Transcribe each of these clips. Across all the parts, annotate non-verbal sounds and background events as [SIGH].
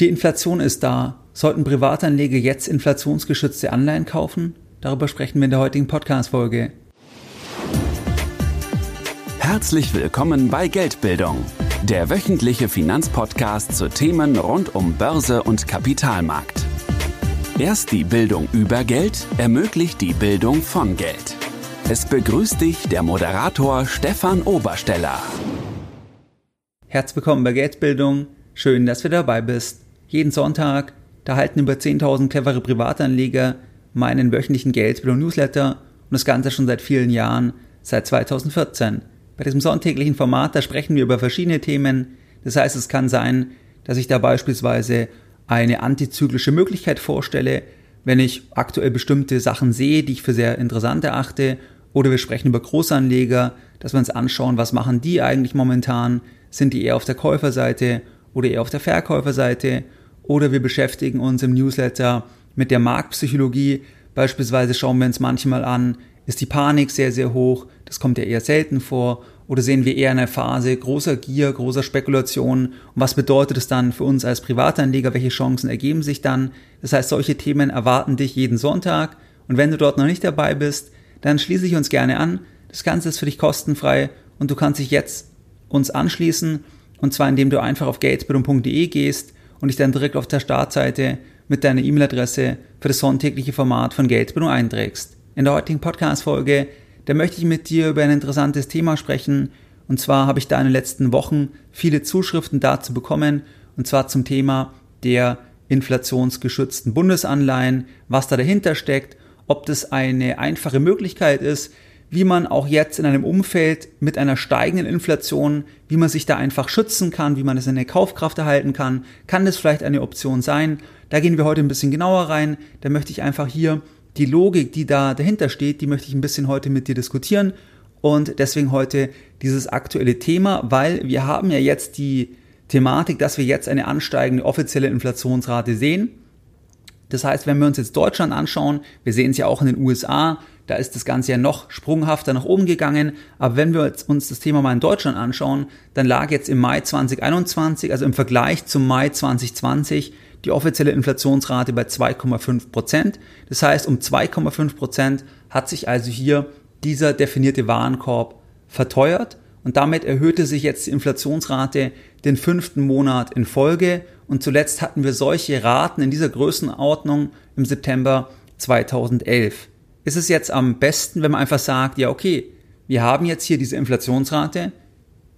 Die Inflation ist da. Sollten Privatanleger jetzt inflationsgeschützte Anleihen kaufen? Darüber sprechen wir in der heutigen Podcast-Folge. Herzlich willkommen bei Geldbildung, der wöchentliche Finanzpodcast zu Themen rund um Börse und Kapitalmarkt. Erst die Bildung über Geld ermöglicht die Bildung von Geld. Es begrüßt dich der Moderator Stefan Obersteller. Herzlich willkommen bei Geldbildung. Schön, dass du dabei bist. Jeden Sonntag, da halten über 10.000 clevere Privatanleger meinen wöchentlichen Geldbildung-Newsletter und das Ganze schon seit vielen Jahren, seit 2014. Bei diesem sonntäglichen Format, da sprechen wir über verschiedene Themen. Das heißt, es kann sein, dass ich da beispielsweise eine antizyklische Möglichkeit vorstelle, wenn ich aktuell bestimmte Sachen sehe, die ich für sehr interessant erachte, oder wir sprechen über Großanleger, dass wir uns anschauen, was machen die eigentlich momentan, sind die eher auf der Käuferseite oder eher auf der Verkäuferseite oder wir beschäftigen uns im Newsletter mit der Marktpsychologie. Beispielsweise schauen wir uns manchmal an, ist die Panik sehr, sehr hoch, das kommt ja eher selten vor, oder sehen wir eher eine Phase großer Gier, großer Spekulation? Und was bedeutet es dann für uns als Privatanleger, welche Chancen ergeben sich dann? Das heißt, solche Themen erwarten dich jeden Sonntag. Und wenn du dort noch nicht dabei bist, dann schließe ich uns gerne an. Das Ganze ist für dich kostenfrei und du kannst dich jetzt uns anschließen. Und zwar indem du einfach auf geldbildung.de gehst und dich dann direkt auf der Startseite mit deiner E-Mail-Adresse für das sonntägliche Format von Geldbildung einträgst. In der heutigen Podcast-Folge, da möchte ich mit dir über ein interessantes Thema sprechen. Und zwar habe ich da in den letzten Wochen viele Zuschriften dazu bekommen. Und zwar zum Thema der inflationsgeschützten Bundesanleihen, was da dahinter steckt, ob das eine einfache Möglichkeit ist, wie man auch jetzt in einem Umfeld mit einer steigenden Inflation, wie man sich da einfach schützen kann, wie man es in der Kaufkraft erhalten kann, kann das vielleicht eine Option sein. Da gehen wir heute ein bisschen genauer rein. Da möchte ich einfach hier die Logik, die da dahinter steht, die möchte ich ein bisschen heute mit dir diskutieren. Und deswegen heute dieses aktuelle Thema, weil wir haben ja jetzt die Thematik, dass wir jetzt eine ansteigende offizielle Inflationsrate sehen. Das heißt, wenn wir uns jetzt Deutschland anschauen, wir sehen es ja auch in den USA, da ist das Ganze ja noch sprunghafter nach oben gegangen. Aber wenn wir uns das Thema mal in Deutschland anschauen, dann lag jetzt im Mai 2021, also im Vergleich zum Mai 2020, die offizielle Inflationsrate bei 2,5 Prozent. Das heißt, um 2,5 Prozent hat sich also hier dieser definierte Warenkorb verteuert und damit erhöhte sich jetzt die Inflationsrate den fünften Monat in Folge und zuletzt hatten wir solche Raten in dieser Größenordnung im September 2011 ist es jetzt am besten, wenn man einfach sagt, ja, okay, wir haben jetzt hier diese Inflationsrate,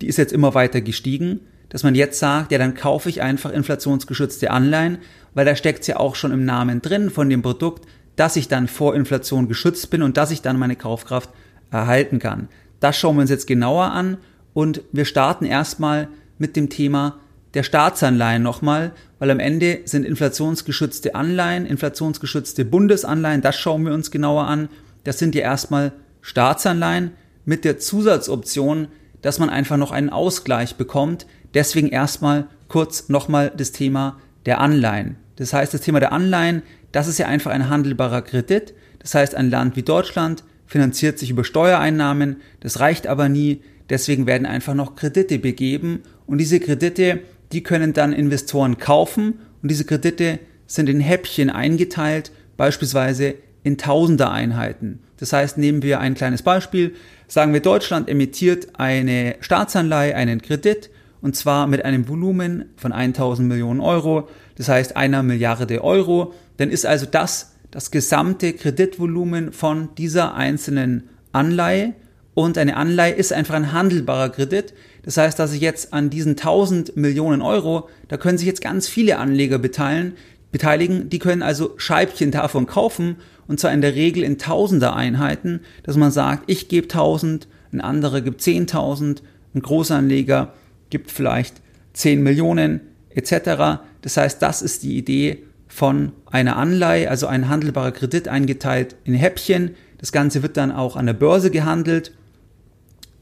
die ist jetzt immer weiter gestiegen, dass man jetzt sagt, ja, dann kaufe ich einfach inflationsgeschützte Anleihen, weil da steckt es ja auch schon im Namen drin von dem Produkt, dass ich dann vor Inflation geschützt bin und dass ich dann meine Kaufkraft erhalten kann. Das schauen wir uns jetzt genauer an und wir starten erstmal mit dem Thema der Staatsanleihen nochmal, weil am Ende sind inflationsgeschützte Anleihen, inflationsgeschützte Bundesanleihen, das schauen wir uns genauer an. Das sind ja erstmal Staatsanleihen mit der Zusatzoption, dass man einfach noch einen Ausgleich bekommt. Deswegen erstmal kurz nochmal das Thema der Anleihen. Das heißt, das Thema der Anleihen, das ist ja einfach ein handelbarer Kredit. Das heißt, ein Land wie Deutschland finanziert sich über Steuereinnahmen. Das reicht aber nie. Deswegen werden einfach noch Kredite begeben. Und diese Kredite, die können dann Investoren kaufen und diese Kredite sind in Häppchen eingeteilt, beispielsweise in Tausender-Einheiten. Das heißt, nehmen wir ein kleines Beispiel, sagen wir, Deutschland emittiert eine Staatsanleihe, einen Kredit, und zwar mit einem Volumen von 1000 Millionen Euro, das heißt einer Milliarde Euro, dann ist also das das gesamte Kreditvolumen von dieser einzelnen Anleihe und eine Anleihe ist einfach ein handelbarer Kredit. Das heißt, dass ich jetzt an diesen 1000 Millionen Euro, da können sich jetzt ganz viele Anleger beteiligen, beteiligen. Die können also Scheibchen davon kaufen und zwar in der Regel in Tausender Einheiten, dass man sagt, ich gebe 1000, ein anderer gibt 10.000, ein Großanleger gibt vielleicht 10 Millionen etc. Das heißt, das ist die Idee von einer Anleihe, also ein handelbarer Kredit eingeteilt in Häppchen. Das Ganze wird dann auch an der Börse gehandelt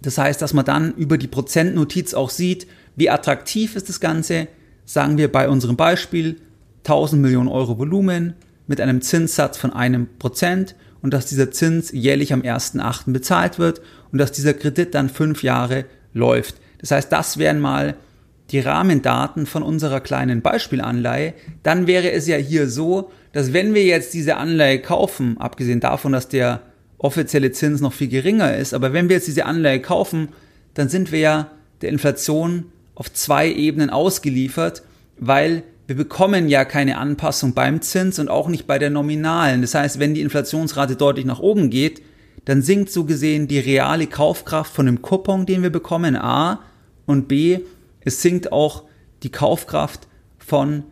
das heißt, dass man dann über die Prozentnotiz auch sieht, wie attraktiv ist das Ganze. Sagen wir bei unserem Beispiel 1000 Millionen Euro Volumen mit einem Zinssatz von einem Prozent und dass dieser Zins jährlich am 1.8. bezahlt wird und dass dieser Kredit dann fünf Jahre läuft. Das heißt, das wären mal die Rahmendaten von unserer kleinen Beispielanleihe, dann wäre es ja hier so, dass wenn wir jetzt diese Anleihe kaufen, abgesehen davon, dass der offizielle Zins noch viel geringer ist, aber wenn wir jetzt diese Anleihe kaufen, dann sind wir ja der Inflation auf zwei Ebenen ausgeliefert, weil wir bekommen ja keine Anpassung beim Zins und auch nicht bei der nominalen. Das heißt, wenn die Inflationsrate deutlich nach oben geht, dann sinkt so gesehen die reale Kaufkraft von dem Coupon, den wir bekommen, A, und B, es sinkt auch die Kaufkraft von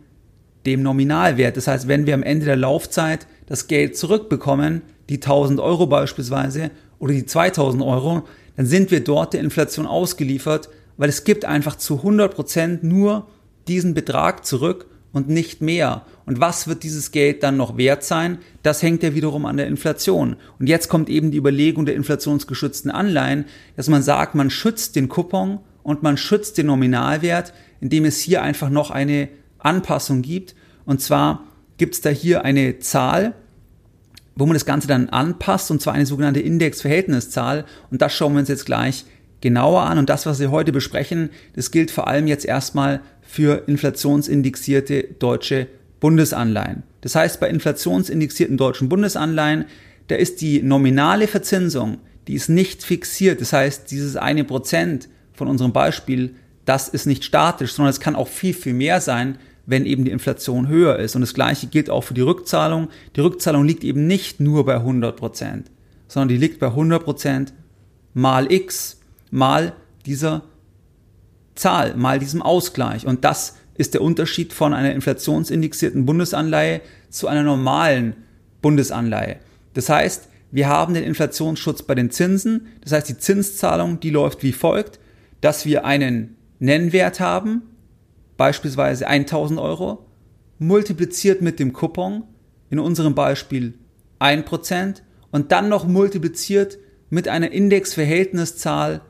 dem Nominalwert. Das heißt, wenn wir am Ende der Laufzeit das Geld zurückbekommen, die 1000 Euro beispielsweise oder die 2000 Euro, dann sind wir dort der Inflation ausgeliefert, weil es gibt einfach zu 100 Prozent nur diesen Betrag zurück und nicht mehr. Und was wird dieses Geld dann noch wert sein? Das hängt ja wiederum an der Inflation. Und jetzt kommt eben die Überlegung der inflationsgeschützten Anleihen, dass man sagt, man schützt den Coupon und man schützt den Nominalwert, indem es hier einfach noch eine Anpassung gibt. Und zwar gibt es da hier eine Zahl, wo man das Ganze dann anpasst, und zwar eine sogenannte Index-Verhältniszahl. Und das schauen wir uns jetzt gleich genauer an. Und das, was wir heute besprechen, das gilt vor allem jetzt erstmal für inflationsindexierte deutsche Bundesanleihen. Das heißt, bei inflationsindexierten deutschen Bundesanleihen, da ist die nominale Verzinsung, die ist nicht fixiert. Das heißt, dieses eine Prozent von unserem Beispiel, das ist nicht statisch, sondern es kann auch viel, viel mehr sein, wenn eben die Inflation höher ist. Und das Gleiche gilt auch für die Rückzahlung. Die Rückzahlung liegt eben nicht nur bei 100 Prozent, sondern die liegt bei 100 Prozent mal x mal dieser Zahl, mal diesem Ausgleich. Und das ist der Unterschied von einer inflationsindexierten Bundesanleihe zu einer normalen Bundesanleihe. Das heißt, wir haben den Inflationsschutz bei den Zinsen. Das heißt, die Zinszahlung, die läuft wie folgt, dass wir einen Nennwert haben, beispielsweise 1000 Euro, multipliziert mit dem Coupon, in unserem Beispiel 1%, und dann noch multipliziert mit einer Indexverhältniszahl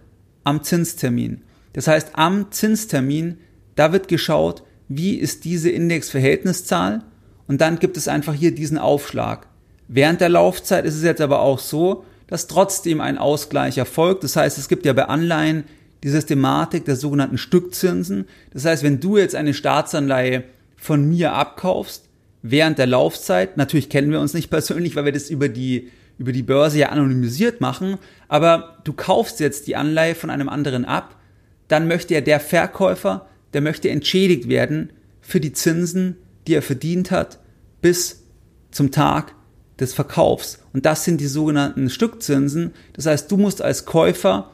am Zinstermin. Das heißt, am Zinstermin, da wird geschaut, wie ist diese Indexverhältniszahl und dann gibt es einfach hier diesen Aufschlag. Während der Laufzeit ist es jetzt aber auch so, dass trotzdem ein Ausgleich erfolgt. Das heißt, es gibt ja bei Anleihen die Systematik der sogenannten Stückzinsen. Das heißt, wenn du jetzt eine Staatsanleihe von mir abkaufst, während der Laufzeit, natürlich kennen wir uns nicht persönlich, weil wir das über die, über die Börse ja anonymisiert machen, aber du kaufst jetzt die Anleihe von einem anderen ab, dann möchte ja der Verkäufer, der möchte entschädigt werden für die Zinsen, die er verdient hat, bis zum Tag des Verkaufs. Und das sind die sogenannten Stückzinsen. Das heißt, du musst als Käufer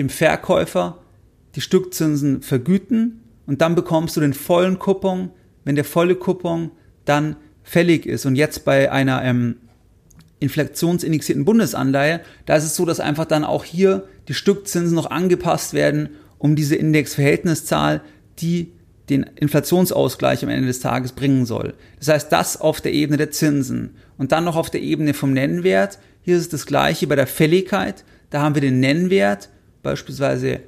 dem Verkäufer die Stückzinsen vergüten und dann bekommst du den vollen Coupon, wenn der volle Coupon dann fällig ist. Und jetzt bei einer ähm, inflationsindexierten Bundesanleihe, da ist es so, dass einfach dann auch hier die Stückzinsen noch angepasst werden, um diese Indexverhältniszahl, die den Inflationsausgleich am Ende des Tages bringen soll. Das heißt, das auf der Ebene der Zinsen und dann noch auf der Ebene vom Nennwert. Hier ist es das gleiche bei der Fälligkeit. Da haben wir den Nennwert beispielsweise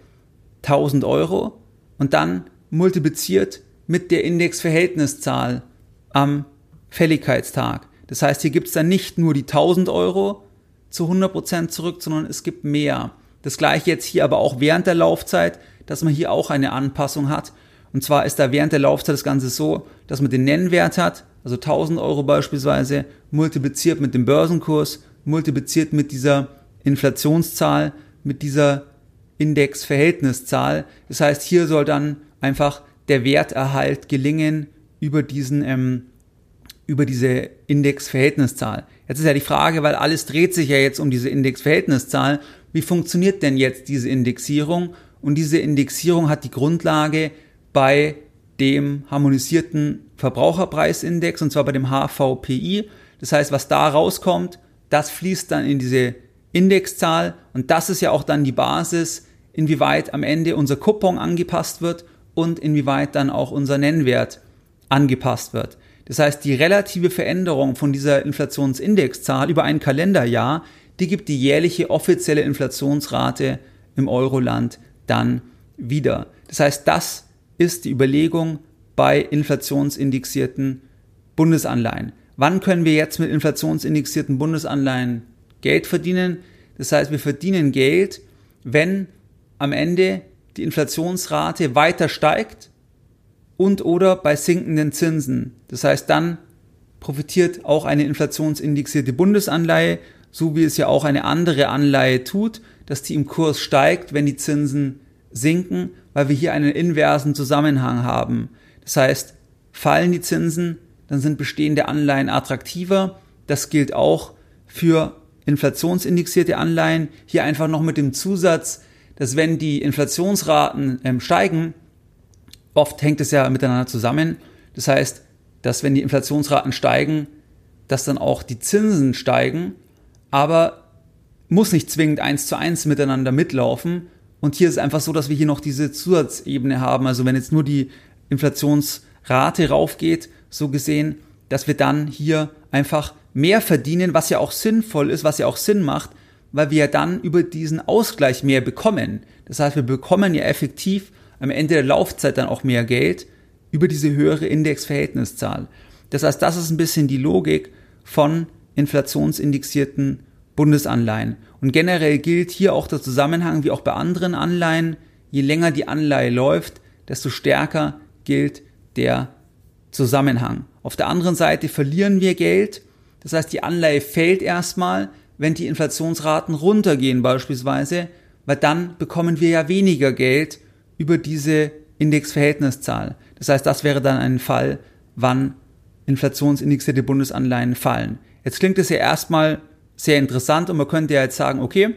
1000 Euro und dann multipliziert mit der Indexverhältniszahl am Fälligkeitstag. Das heißt, hier gibt es dann nicht nur die 1000 Euro zu 100% zurück, sondern es gibt mehr. Das gleiche jetzt hier aber auch während der Laufzeit, dass man hier auch eine Anpassung hat. Und zwar ist da während der Laufzeit das Ganze so, dass man den Nennwert hat, also 1000 Euro beispielsweise, multipliziert mit dem Börsenkurs, multipliziert mit dieser Inflationszahl, mit dieser Indexverhältniszahl. Das heißt, hier soll dann einfach der Werterhalt gelingen über diesen ähm, über diese Indexverhältniszahl. Jetzt ist ja die Frage, weil alles dreht sich ja jetzt um diese Indexverhältniszahl. Wie funktioniert denn jetzt diese Indexierung? Und diese Indexierung hat die Grundlage bei dem harmonisierten Verbraucherpreisindex und zwar bei dem HVPI. Das heißt, was da rauskommt, das fließt dann in diese Indexzahl und das ist ja auch dann die Basis, inwieweit am Ende unser Coupon angepasst wird und inwieweit dann auch unser Nennwert angepasst wird. Das heißt, die relative Veränderung von dieser Inflationsindexzahl über ein Kalenderjahr, die gibt die jährliche offizielle Inflationsrate im Euroland dann wieder. Das heißt, das ist die Überlegung bei inflationsindexierten Bundesanleihen. Wann können wir jetzt mit inflationsindexierten Bundesanleihen Geld verdienen? Das heißt, wir verdienen Geld, wenn am Ende die Inflationsrate weiter steigt und oder bei sinkenden Zinsen. Das heißt, dann profitiert auch eine inflationsindexierte Bundesanleihe, so wie es ja auch eine andere Anleihe tut, dass die im Kurs steigt, wenn die Zinsen sinken, weil wir hier einen inversen Zusammenhang haben. Das heißt, fallen die Zinsen, dann sind bestehende Anleihen attraktiver. Das gilt auch für inflationsindexierte Anleihen. Hier einfach noch mit dem Zusatz, dass wenn die Inflationsraten ähm, steigen, oft hängt es ja miteinander zusammen. Das heißt, dass wenn die Inflationsraten steigen, dass dann auch die Zinsen steigen, aber muss nicht zwingend eins zu eins miteinander mitlaufen. Und hier ist es einfach so, dass wir hier noch diese Zusatzebene haben. Also wenn jetzt nur die Inflationsrate raufgeht, so gesehen, dass wir dann hier einfach mehr verdienen, was ja auch sinnvoll ist, was ja auch Sinn macht, weil wir ja dann über diesen Ausgleich mehr bekommen. Das heißt, wir bekommen ja effektiv am Ende der Laufzeit dann auch mehr Geld über diese höhere Indexverhältniszahl. Das heißt, das ist ein bisschen die Logik von inflationsindexierten Bundesanleihen. Und generell gilt hier auch der Zusammenhang wie auch bei anderen Anleihen, je länger die Anleihe läuft, desto stärker gilt der Zusammenhang. Auf der anderen Seite verlieren wir Geld, das heißt die Anleihe fällt erstmal, wenn die Inflationsraten runtergehen beispielsweise, weil dann bekommen wir ja weniger Geld über diese Indexverhältniszahl. Das heißt, das wäre dann ein Fall, wann inflationsindexierte Bundesanleihen fallen. Jetzt klingt es ja erstmal sehr interessant und man könnte ja jetzt sagen, okay,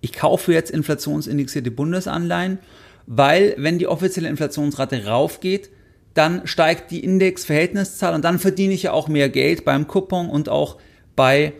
ich kaufe jetzt inflationsindexierte Bundesanleihen, weil wenn die offizielle Inflationsrate raufgeht, dann steigt die Indexverhältniszahl und dann verdiene ich ja auch mehr Geld beim Coupon und auch bei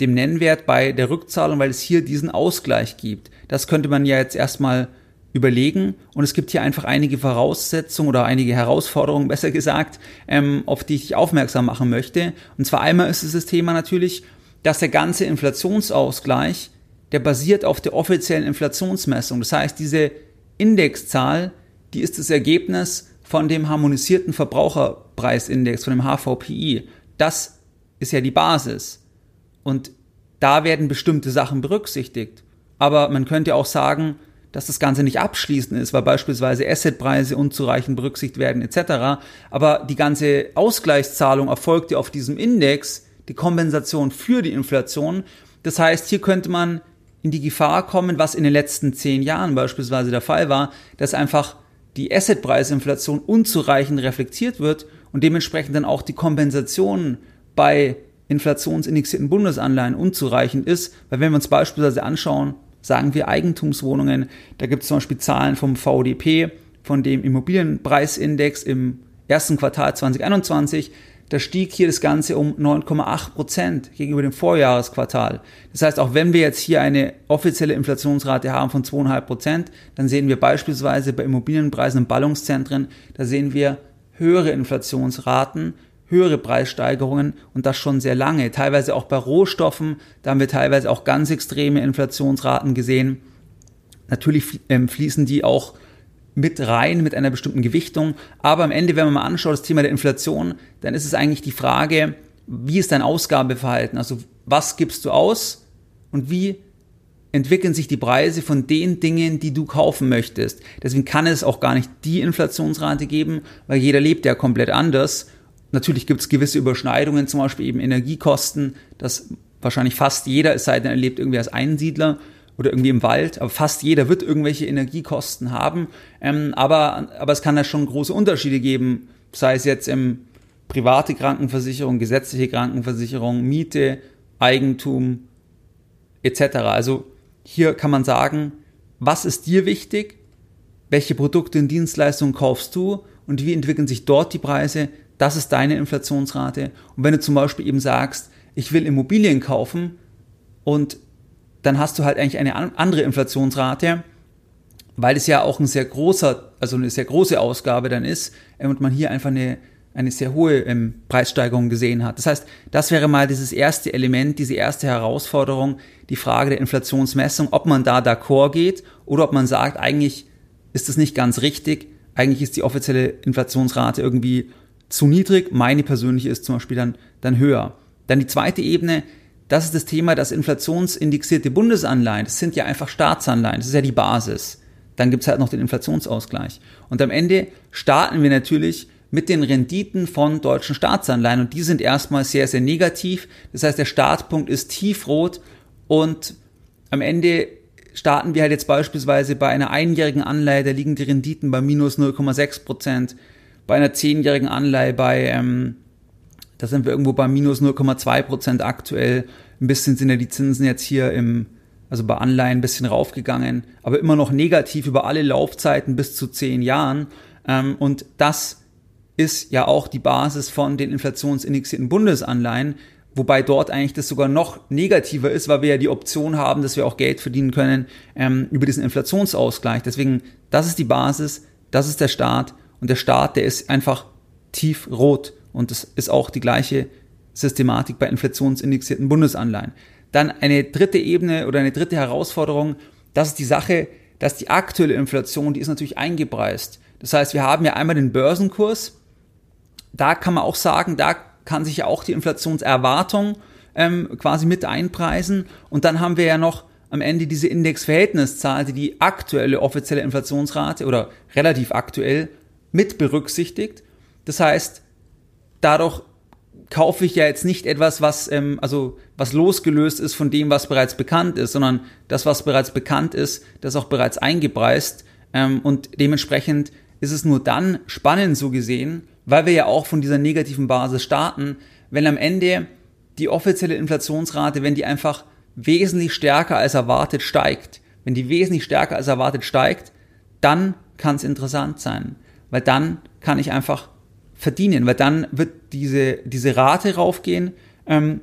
dem Nennwert, bei der Rückzahlung, weil es hier diesen Ausgleich gibt. Das könnte man ja jetzt erstmal überlegen. Und es gibt hier einfach einige Voraussetzungen oder einige Herausforderungen, [LAUGHS] besser gesagt, ähm, auf die ich aufmerksam machen möchte. Und zwar einmal ist es das Thema natürlich, dass der ganze Inflationsausgleich, der basiert auf der offiziellen Inflationsmessung. Das heißt, diese Indexzahl, die ist das Ergebnis von dem harmonisierten Verbraucherpreisindex, von dem HVPI. Das ist ja die Basis. Und da werden bestimmte Sachen berücksichtigt. Aber man könnte auch sagen, dass das Ganze nicht abschließend ist, weil beispielsweise Assetpreise unzureichend berücksichtigt werden etc. Aber die ganze Ausgleichszahlung erfolgt ja auf diesem Index, die Kompensation für die Inflation. Das heißt, hier könnte man in die Gefahr kommen, was in den letzten zehn Jahren beispielsweise der Fall war, dass einfach die Assetpreisinflation unzureichend reflektiert wird und dementsprechend dann auch die Kompensation bei inflationsindexierten Bundesanleihen unzureichend ist, weil wenn wir uns beispielsweise anschauen, sagen wir Eigentumswohnungen. Da gibt es zum Beispiel Zahlen vom VDP, von dem Immobilienpreisindex im ersten Quartal 2021. Da stieg hier das Ganze um 9,8 Prozent gegenüber dem Vorjahresquartal. Das heißt, auch wenn wir jetzt hier eine offizielle Inflationsrate haben von 2,5 Prozent, dann sehen wir beispielsweise bei Immobilienpreisen und Ballungszentren, da sehen wir höhere Inflationsraten höhere Preissteigerungen und das schon sehr lange. Teilweise auch bei Rohstoffen, da haben wir teilweise auch ganz extreme Inflationsraten gesehen. Natürlich ähm, fließen die auch mit rein mit einer bestimmten Gewichtung. Aber am Ende, wenn man mal anschaut, das Thema der Inflation, dann ist es eigentlich die Frage, wie ist dein Ausgabeverhalten? Also was gibst du aus und wie entwickeln sich die Preise von den Dingen, die du kaufen möchtest. Deswegen kann es auch gar nicht die Inflationsrate geben, weil jeder lebt ja komplett anders. Natürlich gibt es gewisse Überschneidungen, zum Beispiel eben Energiekosten, dass wahrscheinlich fast jeder, es sei denn, er lebt irgendwie als Einsiedler oder irgendwie im Wald, aber fast jeder wird irgendwelche Energiekosten haben. Ähm, aber, aber es kann da schon große Unterschiede geben, sei es jetzt im private Krankenversicherung, gesetzliche Krankenversicherung, Miete, Eigentum etc. Also hier kann man sagen, was ist dir wichtig, welche Produkte und Dienstleistungen kaufst du und wie entwickeln sich dort die Preise, das ist deine Inflationsrate. Und wenn du zum Beispiel eben sagst, ich will Immobilien kaufen und dann hast du halt eigentlich eine andere Inflationsrate, weil es ja auch ein sehr großer, also eine sehr große Ausgabe dann ist und man hier einfach eine, eine sehr hohe ähm, Preissteigerung gesehen hat. Das heißt, das wäre mal dieses erste Element, diese erste Herausforderung, die Frage der Inflationsmessung, ob man da d'accord geht oder ob man sagt, eigentlich ist das nicht ganz richtig, eigentlich ist die offizielle Inflationsrate irgendwie zu niedrig, meine persönliche ist zum Beispiel dann, dann höher. Dann die zweite Ebene, das ist das Thema, dass inflationsindexierte Bundesanleihen, das sind ja einfach Staatsanleihen, das ist ja die Basis. dann gibt es halt noch den Inflationsausgleich. Und am Ende starten wir natürlich mit den Renditen von deutschen Staatsanleihen und die sind erstmal sehr, sehr negativ. Das heißt, der Startpunkt ist tiefrot und am Ende starten wir halt jetzt beispielsweise bei einer einjährigen Anleihe, da liegen die Renditen bei minus 0,6 Prozent, bei einer zehnjährigen Anleihe bei, ähm, da sind wir irgendwo bei minus 0,2 Prozent aktuell. Ein bisschen sind ja die Zinsen jetzt hier im, also bei Anleihen ein bisschen raufgegangen, aber immer noch negativ über alle Laufzeiten bis zu zehn Jahren. Ähm, und das ist ja auch die Basis von den inflationsindexierten Bundesanleihen, wobei dort eigentlich das sogar noch negativer ist, weil wir ja die Option haben, dass wir auch Geld verdienen können ähm, über diesen Inflationsausgleich. Deswegen, das ist die Basis, das ist der Staat und der Staat, der ist einfach tiefrot und das ist auch die gleiche Systematik bei inflationsindexierten Bundesanleihen. Dann eine dritte Ebene oder eine dritte Herausforderung, das ist die Sache, dass die aktuelle Inflation, die ist natürlich eingepreist. Das heißt, wir haben ja einmal den Börsenkurs, da kann man auch sagen, da kann sich ja auch die Inflationserwartung ähm, quasi mit einpreisen. Und dann haben wir ja noch am Ende diese Indexverhältniszahl, die die aktuelle offizielle Inflationsrate oder relativ aktuell mit berücksichtigt. Das heißt, dadurch kaufe ich ja jetzt nicht etwas, was ähm, also was losgelöst ist von dem, was bereits bekannt ist, sondern das, was bereits bekannt ist, das auch bereits eingepreist ähm, und dementsprechend ist es nur dann spannend so gesehen, weil wir ja auch von dieser negativen Basis starten, wenn am Ende die offizielle Inflationsrate, wenn die einfach wesentlich stärker als erwartet steigt, wenn die wesentlich stärker als erwartet steigt, dann kann es interessant sein, weil dann kann ich einfach verdienen, weil dann wird diese, diese Rate raufgehen, ähm,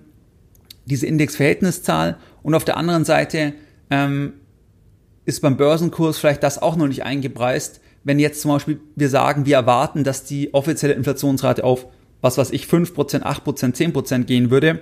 diese Indexverhältniszahl und auf der anderen Seite ähm, ist beim Börsenkurs vielleicht das auch noch nicht eingepreist, wenn jetzt zum Beispiel wir sagen, wir erwarten, dass die offizielle Inflationsrate auf, was weiß ich, 5%, 8%, 10% gehen würde,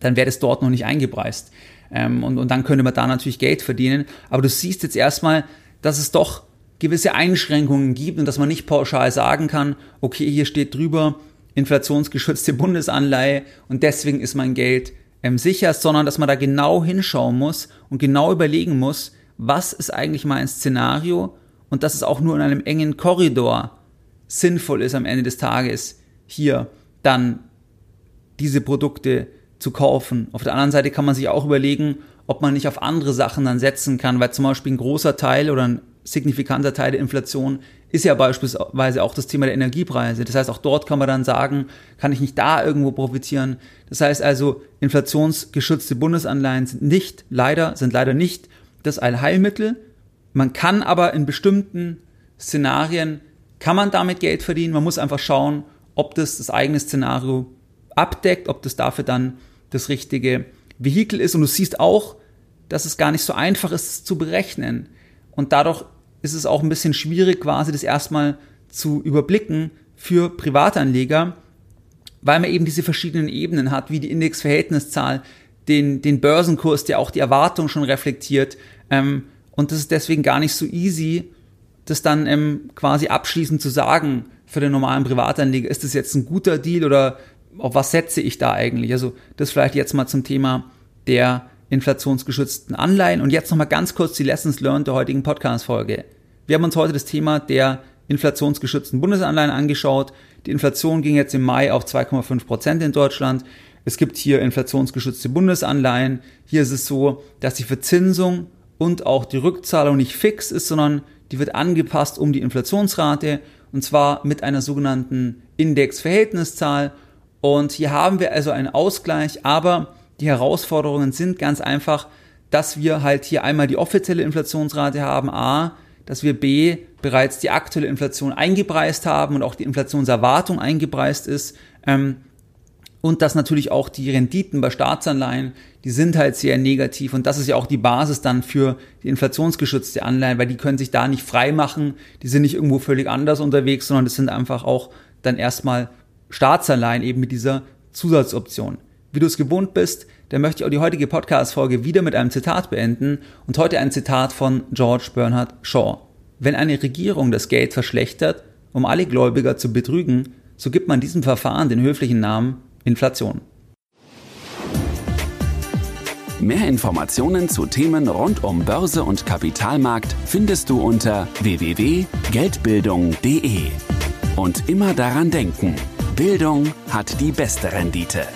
dann wäre das dort noch nicht eingepreist. Ähm, und, und dann könnte man da natürlich Geld verdienen. Aber du siehst jetzt erstmal, dass es doch gewisse Einschränkungen gibt und dass man nicht pauschal sagen kann, okay, hier steht drüber inflationsgeschützte Bundesanleihe und deswegen ist mein Geld ähm, sicher, sondern dass man da genau hinschauen muss und genau überlegen muss, was ist eigentlich mein Szenario und dass es auch nur in einem engen Korridor sinnvoll ist am Ende des Tages, hier dann diese Produkte zu kaufen. Auf der anderen Seite kann man sich auch überlegen, ob man nicht auf andere Sachen dann setzen kann, weil zum Beispiel ein großer Teil oder ein signifikanter Teil der Inflation ist ja beispielsweise auch das Thema der Energiepreise. Das heißt, auch dort kann man dann sagen, kann ich nicht da irgendwo profitieren. Das heißt also, inflationsgeschützte Bundesanleihen sind nicht, leider, sind leider nicht das Allheilmittel. Man kann aber in bestimmten Szenarien, kann man damit Geld verdienen. Man muss einfach schauen, ob das das eigene Szenario abdeckt, ob das dafür dann das richtige Vehikel ist. Und du siehst auch, dass es gar nicht so einfach ist zu berechnen. Und dadurch ist es auch ein bisschen schwierig, quasi das erstmal zu überblicken für Privatanleger, weil man eben diese verschiedenen Ebenen hat, wie die Indexverhältniszahl, den, den Börsenkurs, der auch die Erwartung schon reflektiert, ähm, und das ist deswegen gar nicht so easy, das dann ähm, quasi abschließend zu sagen für den normalen Privatanleger, ist das jetzt ein guter Deal oder auf was setze ich da eigentlich? Also das vielleicht jetzt mal zum Thema der inflationsgeschützten Anleihen. Und jetzt nochmal ganz kurz die Lessons learned der heutigen Podcast-Folge. Wir haben uns heute das Thema der inflationsgeschützten Bundesanleihen angeschaut. Die Inflation ging jetzt im Mai auf 2,5 Prozent in Deutschland. Es gibt hier inflationsgeschützte Bundesanleihen. Hier ist es so, dass die Verzinsung und auch die Rückzahlung nicht fix ist, sondern die wird angepasst um die Inflationsrate und zwar mit einer sogenannten Indexverhältniszahl. Und hier haben wir also einen Ausgleich, aber die Herausforderungen sind ganz einfach, dass wir halt hier einmal die offizielle Inflationsrate haben, a, dass wir b bereits die aktuelle Inflation eingepreist haben und auch die Inflationserwartung eingepreist ist. Ähm, und dass natürlich auch die Renditen bei Staatsanleihen, die sind halt sehr negativ und das ist ja auch die Basis dann für die inflationsgeschützte Anleihen, weil die können sich da nicht frei machen, die sind nicht irgendwo völlig anders unterwegs, sondern das sind einfach auch dann erstmal Staatsanleihen eben mit dieser Zusatzoption. Wie du es gewohnt bist, dann möchte ich auch die heutige Podcast-Folge wieder mit einem Zitat beenden und heute ein Zitat von George Bernhard Shaw. Wenn eine Regierung das Geld verschlechtert, um alle Gläubiger zu betrügen, so gibt man diesem Verfahren den höflichen Namen Inflation. Mehr Informationen zu Themen rund um Börse und Kapitalmarkt findest du unter www.geldbildung.de. Und immer daran denken, Bildung hat die beste Rendite.